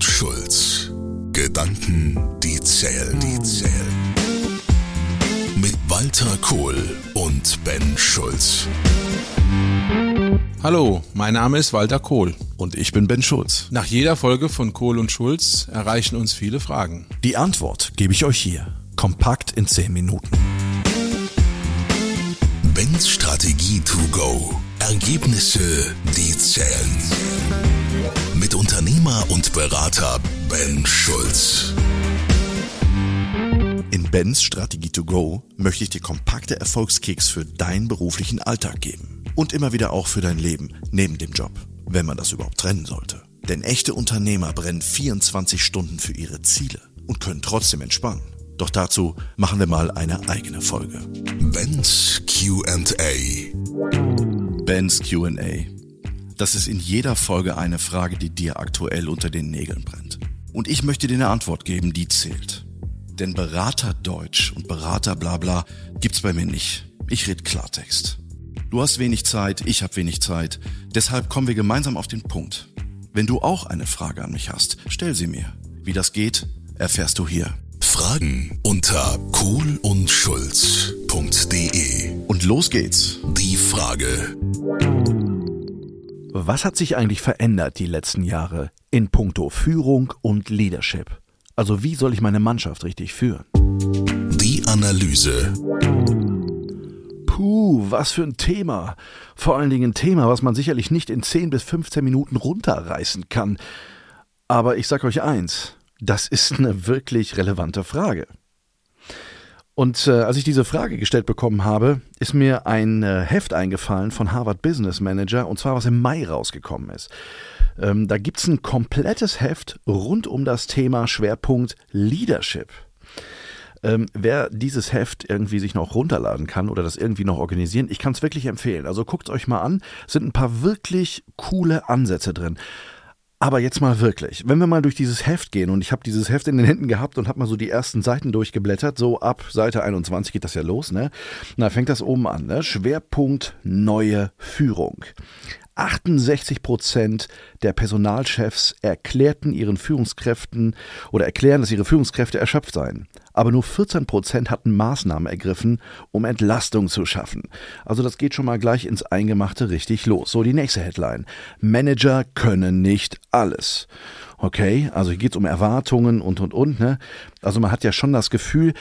und Schulz. Gedanken, die zählen, die zählen. Mit Walter Kohl und Ben Schulz. Hallo, mein Name ist Walter Kohl. Und ich bin Ben Schulz. Nach jeder Folge von Kohl und Schulz erreichen uns viele Fragen. Die Antwort gebe ich euch hier. Kompakt in 10 Minuten. Bens Strategie to go. Ergebnisse, die zählen. Mit Unternehmer und Berater Ben Schulz. In Bens Strategie to go möchte ich dir kompakte Erfolgskicks für deinen beruflichen Alltag geben. Und immer wieder auch für dein Leben neben dem Job, wenn man das überhaupt trennen sollte. Denn echte Unternehmer brennen 24 Stunden für ihre Ziele und können trotzdem entspannen. Doch dazu machen wir mal eine eigene Folge. Ben's QA. Ben's QA. Das ist in jeder Folge eine Frage, die dir aktuell unter den Nägeln brennt. Und ich möchte dir eine Antwort geben, die zählt. Denn Berater Deutsch und Berater Blabla gibt's bei mir nicht. Ich red Klartext. Du hast wenig Zeit, ich habe wenig Zeit. Deshalb kommen wir gemeinsam auf den Punkt. Wenn du auch eine Frage an mich hast, stell sie mir. Wie das geht, erfährst du hier. Fragen unter kohlundschulz.de. Und los geht's. Die Frage. Was hat sich eigentlich verändert die letzten Jahre in puncto Führung und Leadership? Also wie soll ich meine Mannschaft richtig führen? Die Analyse. Puh, was für ein Thema. Vor allen Dingen ein Thema, was man sicherlich nicht in 10 bis 15 Minuten runterreißen kann. Aber ich sag euch eins, das ist eine wirklich relevante Frage. Und äh, als ich diese Frage gestellt bekommen habe, ist mir ein äh, Heft eingefallen von Harvard Business Manager, und zwar was im Mai rausgekommen ist. Ähm, da gibt es ein komplettes Heft rund um das Thema Schwerpunkt Leadership. Ähm, wer dieses Heft irgendwie sich noch runterladen kann oder das irgendwie noch organisieren, ich kann es wirklich empfehlen. Also guckt es euch mal an, sind ein paar wirklich coole Ansätze drin. Aber jetzt mal wirklich, wenn wir mal durch dieses Heft gehen und ich habe dieses Heft in den Händen gehabt und habe mal so die ersten Seiten durchgeblättert, so ab Seite 21 geht das ja los, ne? Na, fängt das oben an, ne? Schwerpunkt neue Führung. 68 Prozent der Personalchefs erklärten ihren Führungskräften oder erklären, dass ihre Führungskräfte erschöpft seien. Aber nur 14 Prozent hatten Maßnahmen ergriffen, um Entlastung zu schaffen. Also das geht schon mal gleich ins Eingemachte richtig los. So, die nächste Headline. Manager können nicht alles. Okay, also hier geht es um Erwartungen und und und. Ne? Also man hat ja schon das Gefühl,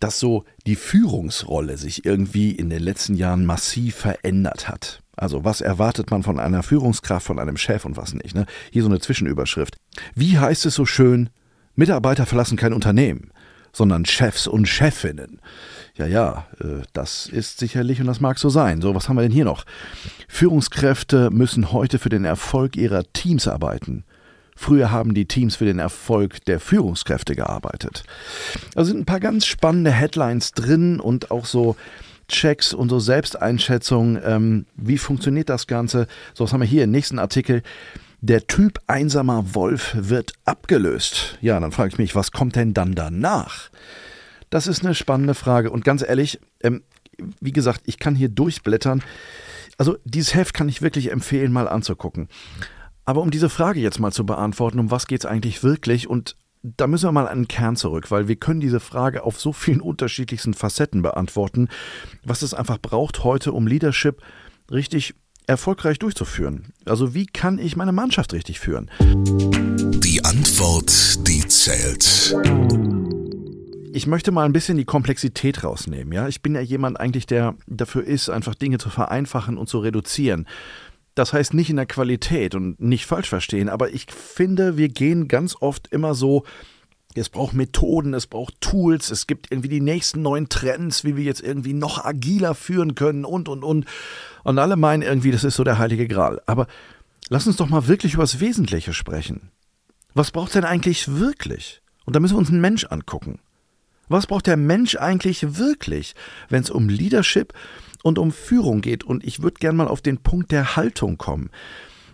dass so die Führungsrolle sich irgendwie in den letzten Jahren massiv verändert hat. Also was erwartet man von einer Führungskraft, von einem Chef und was nicht. Ne? Hier so eine Zwischenüberschrift. Wie heißt es so schön, Mitarbeiter verlassen kein Unternehmen, sondern Chefs und Chefinnen. Ja, ja, äh, das ist sicherlich und das mag so sein. So, was haben wir denn hier noch? Führungskräfte müssen heute für den Erfolg ihrer Teams arbeiten. Früher haben die Teams für den Erfolg der Führungskräfte gearbeitet. Da sind ein paar ganz spannende Headlines drin und auch so Checks und so Selbsteinschätzung. Ähm, wie funktioniert das Ganze? So, was haben wir hier im nächsten Artikel? Der Typ einsamer Wolf wird abgelöst. Ja, dann frage ich mich, was kommt denn dann danach? Das ist eine spannende Frage. Und ganz ehrlich, ähm, wie gesagt, ich kann hier durchblättern. Also dieses Heft kann ich wirklich empfehlen, mal anzugucken. Aber um diese Frage jetzt mal zu beantworten, um was geht es eigentlich wirklich und da müssen wir mal an den Kern zurück, weil wir können diese Frage auf so vielen unterschiedlichsten Facetten beantworten, was es einfach braucht heute, um Leadership richtig erfolgreich durchzuführen. Also wie kann ich meine Mannschaft richtig führen? Die Antwort, die zählt. Ich möchte mal ein bisschen die Komplexität rausnehmen. Ja, ich bin ja jemand eigentlich, der dafür ist, einfach Dinge zu vereinfachen und zu reduzieren. Das heißt nicht in der Qualität und nicht falsch verstehen, aber ich finde, wir gehen ganz oft immer so, es braucht Methoden, es braucht Tools, es gibt irgendwie die nächsten neuen Trends, wie wir jetzt irgendwie noch agiler führen können und, und, und. Und alle meinen irgendwie, das ist so der heilige Gral. Aber lass uns doch mal wirklich über das Wesentliche sprechen. Was braucht denn eigentlich wirklich? Und da müssen wir uns einen Mensch angucken. Was braucht der Mensch eigentlich wirklich, wenn es um Leadership und um Führung geht. Und ich würde gerne mal auf den Punkt der Haltung kommen.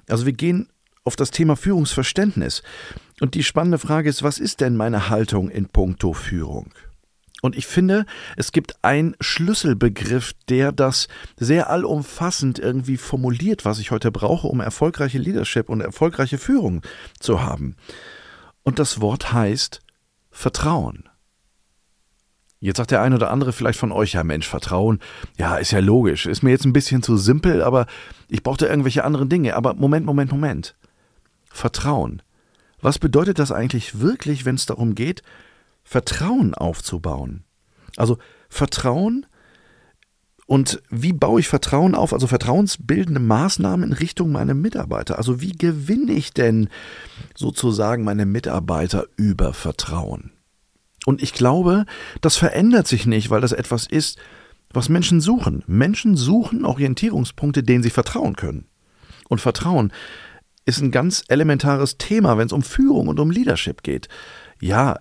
Also wir gehen auf das Thema Führungsverständnis. Und die spannende Frage ist, was ist denn meine Haltung in puncto Führung? Und ich finde, es gibt einen Schlüsselbegriff, der das sehr allumfassend irgendwie formuliert, was ich heute brauche, um erfolgreiche Leadership und erfolgreiche Führung zu haben. Und das Wort heißt Vertrauen. Jetzt sagt der ein oder andere vielleicht von euch, ja Mensch, Vertrauen, ja, ist ja logisch, ist mir jetzt ein bisschen zu simpel, aber ich brauchte irgendwelche anderen Dinge. Aber Moment, Moment, Moment. Vertrauen. Was bedeutet das eigentlich wirklich, wenn es darum geht, Vertrauen aufzubauen? Also Vertrauen und wie baue ich Vertrauen auf? Also vertrauensbildende Maßnahmen in Richtung meiner Mitarbeiter. Also wie gewinne ich denn sozusagen meine Mitarbeiter über Vertrauen? Und ich glaube, das verändert sich nicht, weil das etwas ist, was Menschen suchen. Menschen suchen Orientierungspunkte, denen sie vertrauen können. Und Vertrauen ist ein ganz elementares Thema, wenn es um Führung und um Leadership geht. Ja,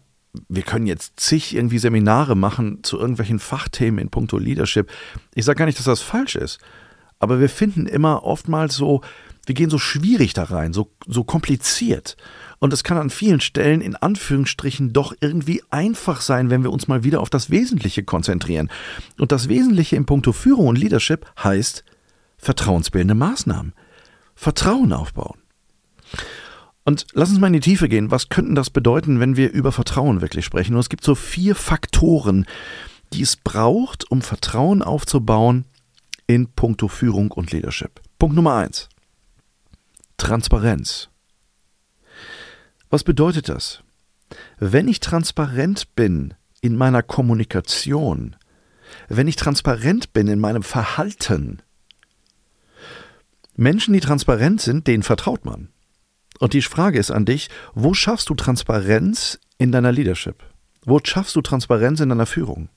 wir können jetzt zig irgendwie Seminare machen zu irgendwelchen Fachthemen in puncto Leadership. Ich sage gar nicht, dass das falsch ist. Aber wir finden immer oftmals so, wir gehen so schwierig da rein, so, so kompliziert. Und es kann an vielen Stellen in Anführungsstrichen doch irgendwie einfach sein, wenn wir uns mal wieder auf das Wesentliche konzentrieren. Und das Wesentliche in puncto Führung und Leadership heißt vertrauensbildende Maßnahmen. Vertrauen aufbauen. Und lass uns mal in die Tiefe gehen. Was könnten das bedeuten, wenn wir über Vertrauen wirklich sprechen? Und es gibt so vier Faktoren, die es braucht, um Vertrauen aufzubauen in puncto Führung und Leadership. Punkt Nummer eins. Transparenz. Was bedeutet das? Wenn ich transparent bin in meiner Kommunikation, wenn ich transparent bin in meinem Verhalten, Menschen, die transparent sind, denen vertraut man. Und die Frage ist an dich, wo schaffst du Transparenz in deiner Leadership? Wo schaffst du Transparenz in deiner Führung?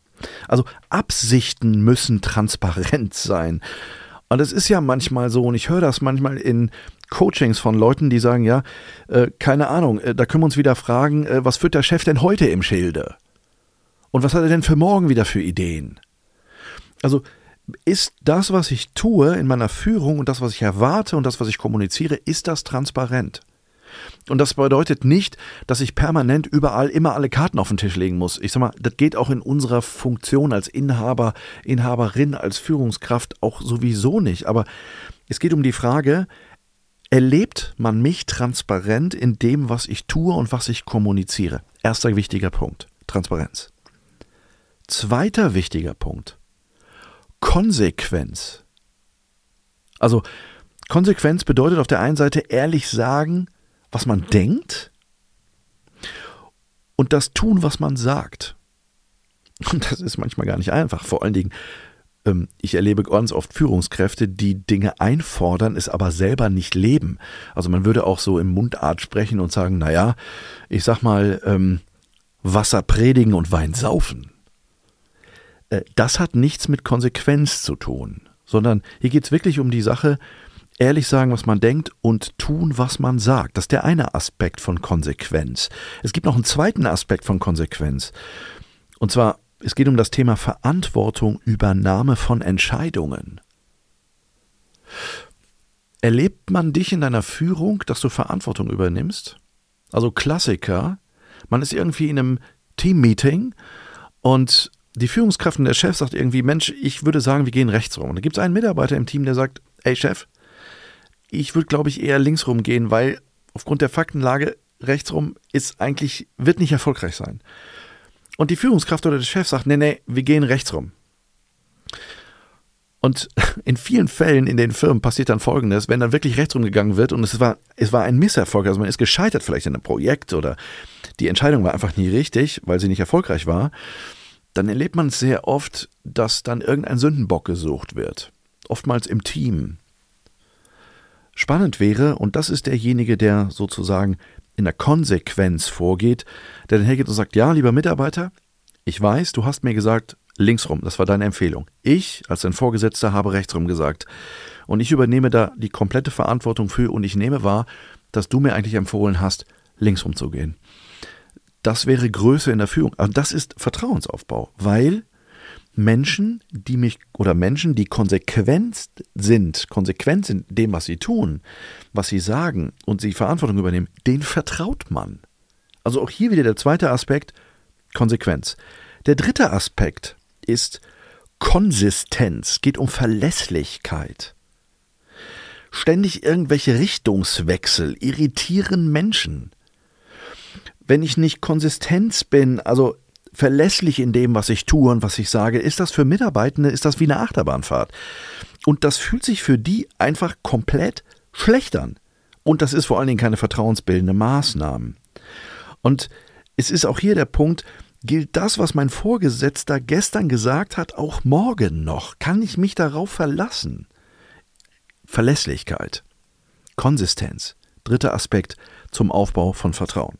Also Absichten müssen transparent sein. Und es ist ja manchmal so, und ich höre das manchmal in Coachings von Leuten, die sagen, ja, äh, keine Ahnung, äh, da können wir uns wieder fragen, äh, was führt der Chef denn heute im Schilde? Und was hat er denn für morgen wieder für Ideen? Also ist das, was ich tue in meiner Führung und das, was ich erwarte und das, was ich kommuniziere, ist das transparent? Und das bedeutet nicht, dass ich permanent überall immer alle Karten auf den Tisch legen muss. Ich sag mal, das geht auch in unserer Funktion als Inhaber, Inhaberin, als Führungskraft auch sowieso nicht. Aber es geht um die Frage, erlebt man mich transparent in dem, was ich tue und was ich kommuniziere? Erster wichtiger Punkt, Transparenz. Zweiter wichtiger Punkt, Konsequenz. Also Konsequenz bedeutet auf der einen Seite ehrlich sagen, was man denkt und das tun, was man sagt. Und das ist manchmal gar nicht einfach. Vor allen Dingen, ich erlebe ganz oft Führungskräfte, die Dinge einfordern, es aber selber nicht leben. Also man würde auch so im Mundart sprechen und sagen, naja, ich sag mal, ähm, Wasser predigen und Wein saufen. Äh, das hat nichts mit Konsequenz zu tun, sondern hier geht es wirklich um die Sache, ehrlich sagen, was man denkt und tun, was man sagt. Das ist der eine Aspekt von Konsequenz. Es gibt noch einen zweiten Aspekt von Konsequenz. Und zwar, es geht um das Thema Verantwortung, Übernahme von Entscheidungen. Erlebt man dich in deiner Führung, dass du Verantwortung übernimmst? Also Klassiker, man ist irgendwie in einem Teammeeting und die Führungskraft und der Chef sagt irgendwie, Mensch, ich würde sagen, wir gehen rechts rum. Und da gibt es einen Mitarbeiter im Team, der sagt, ey Chef, ich würde, glaube ich, eher links rum gehen, weil aufgrund der Faktenlage rechts rum ist eigentlich, wird nicht erfolgreich sein. Und die Führungskraft oder der Chef sagt, nee, nee, wir gehen rechts rum. Und in vielen Fällen in den Firmen passiert dann Folgendes, wenn dann wirklich rechts rumgegangen wird und es war, es war ein Misserfolg, also man ist gescheitert vielleicht in einem Projekt oder die Entscheidung war einfach nie richtig, weil sie nicht erfolgreich war, dann erlebt man sehr oft, dass dann irgendein Sündenbock gesucht wird. Oftmals im Team, Spannend wäre, und das ist derjenige, der sozusagen in der Konsequenz vorgeht, der dann hergeht und sagt, ja, lieber Mitarbeiter, ich weiß, du hast mir gesagt, linksrum, das war deine Empfehlung. Ich als dein Vorgesetzter habe rechtsrum gesagt. Und ich übernehme da die komplette Verantwortung für und ich nehme wahr, dass du mir eigentlich empfohlen hast, linksrum zu gehen. Das wäre Größe in der Führung. Aber das ist Vertrauensaufbau, weil Menschen, die mich oder Menschen, die konsequent sind, konsequent sind in dem, was sie tun, was sie sagen und sie Verantwortung übernehmen, denen vertraut man. Also auch hier wieder der zweite Aspekt, Konsequenz. Der dritte Aspekt ist Konsistenz, geht um Verlässlichkeit. Ständig irgendwelche Richtungswechsel irritieren Menschen. wenn ich nicht konsistent bin, also verlässlich in dem, was ich tue und was ich sage, ist das für Mitarbeitende, ist das wie eine Achterbahnfahrt. Und das fühlt sich für die einfach komplett schlecht an. Und das ist vor allen Dingen keine vertrauensbildende Maßnahme. Und es ist auch hier der Punkt, gilt das, was mein Vorgesetzter gestern gesagt hat, auch morgen noch? Kann ich mich darauf verlassen? Verlässlichkeit, Konsistenz, dritter Aspekt zum Aufbau von Vertrauen.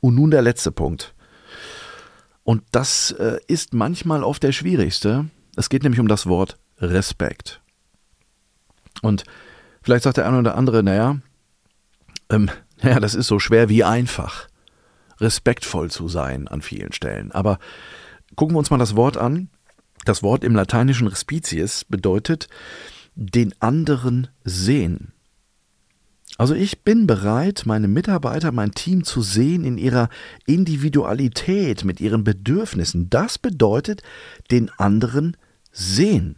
Und nun der letzte Punkt. Und das äh, ist manchmal oft der schwierigste. Es geht nämlich um das Wort Respekt. Und vielleicht sagt der eine oder andere, naja, ähm, naja, das ist so schwer wie einfach, respektvoll zu sein an vielen Stellen. Aber gucken wir uns mal das Wort an. Das Wort im lateinischen Respicies bedeutet den anderen sehen. Also ich bin bereit, meine Mitarbeiter, mein Team zu sehen in ihrer Individualität, mit ihren Bedürfnissen. Das bedeutet den anderen sehen.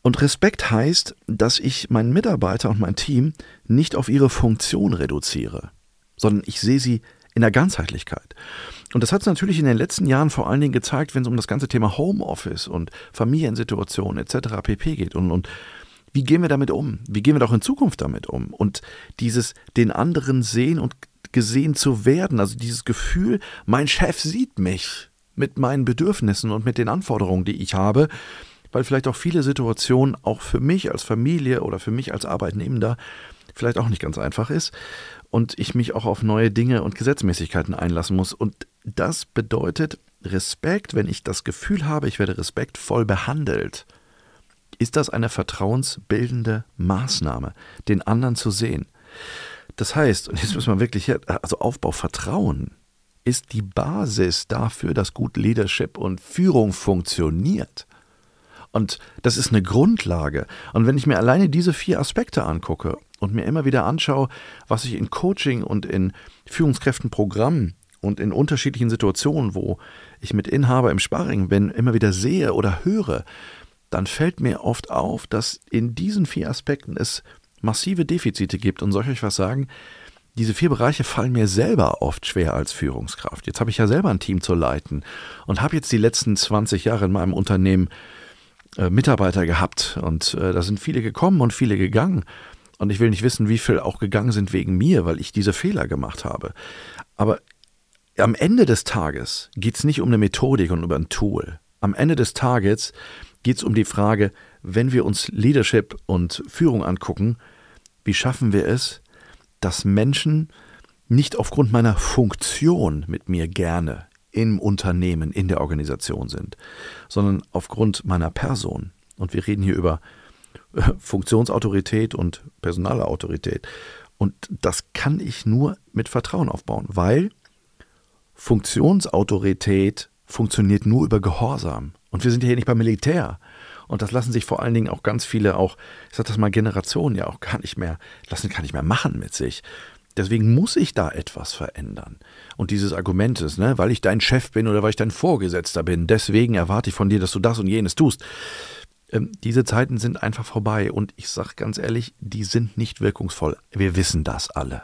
Und Respekt heißt, dass ich meinen Mitarbeiter und mein Team nicht auf ihre Funktion reduziere, sondern ich sehe sie in der Ganzheitlichkeit. Und das hat es natürlich in den letzten Jahren vor allen Dingen gezeigt, wenn es um das ganze Thema Homeoffice und Familiensituationen etc. pp geht und, und wie gehen wir damit um? Wie gehen wir doch in Zukunft damit um? Und dieses den anderen sehen und gesehen zu werden, also dieses Gefühl, mein Chef sieht mich mit meinen Bedürfnissen und mit den Anforderungen, die ich habe, weil vielleicht auch viele Situationen auch für mich als Familie oder für mich als Arbeitnehmender vielleicht auch nicht ganz einfach ist und ich mich auch auf neue Dinge und Gesetzmäßigkeiten einlassen muss. Und das bedeutet Respekt, wenn ich das Gefühl habe, ich werde respektvoll behandelt ist das eine vertrauensbildende Maßnahme, den anderen zu sehen. Das heißt, und jetzt müssen wir wirklich, also Aufbau Vertrauen ist die Basis dafür, dass gut Leadership und Führung funktioniert. Und das ist eine Grundlage. Und wenn ich mir alleine diese vier Aspekte angucke und mir immer wieder anschaue, was ich in Coaching und in Führungskräftenprogrammen und in unterschiedlichen Situationen, wo ich mit Inhaber im Sparring bin, immer wieder sehe oder höre, dann fällt mir oft auf, dass in diesen vier Aspekten es massive Defizite gibt. Und soll ich euch was sagen? Diese vier Bereiche fallen mir selber oft schwer als Führungskraft. Jetzt habe ich ja selber ein Team zu leiten und habe jetzt die letzten 20 Jahre in meinem Unternehmen äh, Mitarbeiter gehabt und äh, da sind viele gekommen und viele gegangen. Und ich will nicht wissen, wie viele auch gegangen sind wegen mir, weil ich diese Fehler gemacht habe. Aber am Ende des Tages geht es nicht um eine Methodik und über ein Tool. Am Ende des Tages geht es um die Frage, wenn wir uns Leadership und Führung angucken, wie schaffen wir es, dass Menschen nicht aufgrund meiner Funktion mit mir gerne im Unternehmen, in der Organisation sind, sondern aufgrund meiner Person. Und wir reden hier über äh, Funktionsautorität und personale Autorität. Und das kann ich nur mit Vertrauen aufbauen, weil Funktionsautorität funktioniert nur über Gehorsam. Und wir sind hier nicht beim Militär. Und das lassen sich vor allen Dingen auch ganz viele, auch, ich sag das mal, Generationen ja auch gar nicht mehr, lassen gar nicht mehr machen mit sich. Deswegen muss ich da etwas verändern. Und dieses Argument ist, ne, weil ich dein Chef bin oder weil ich dein Vorgesetzter bin, deswegen erwarte ich von dir, dass du das und jenes tust. Ähm, diese Zeiten sind einfach vorbei und ich sage ganz ehrlich, die sind nicht wirkungsvoll. Wir wissen das alle.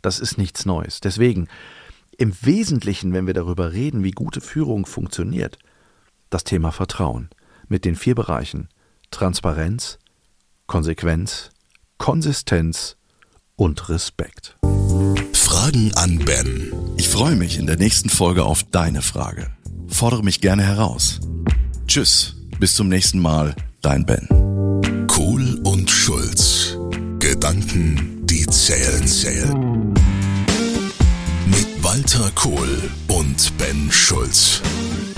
Das ist nichts Neues. Deswegen, im Wesentlichen, wenn wir darüber reden, wie gute Führung funktioniert, das Thema Vertrauen mit den vier Bereichen Transparenz, Konsequenz, Konsistenz und Respekt. Fragen an Ben. Ich freue mich in der nächsten Folge auf deine Frage. Fordere mich gerne heraus. Tschüss, bis zum nächsten Mal, dein Ben. Kohl und Schulz. Gedanken, die zählen, zählen. Mit Walter Kohl und Ben Schulz.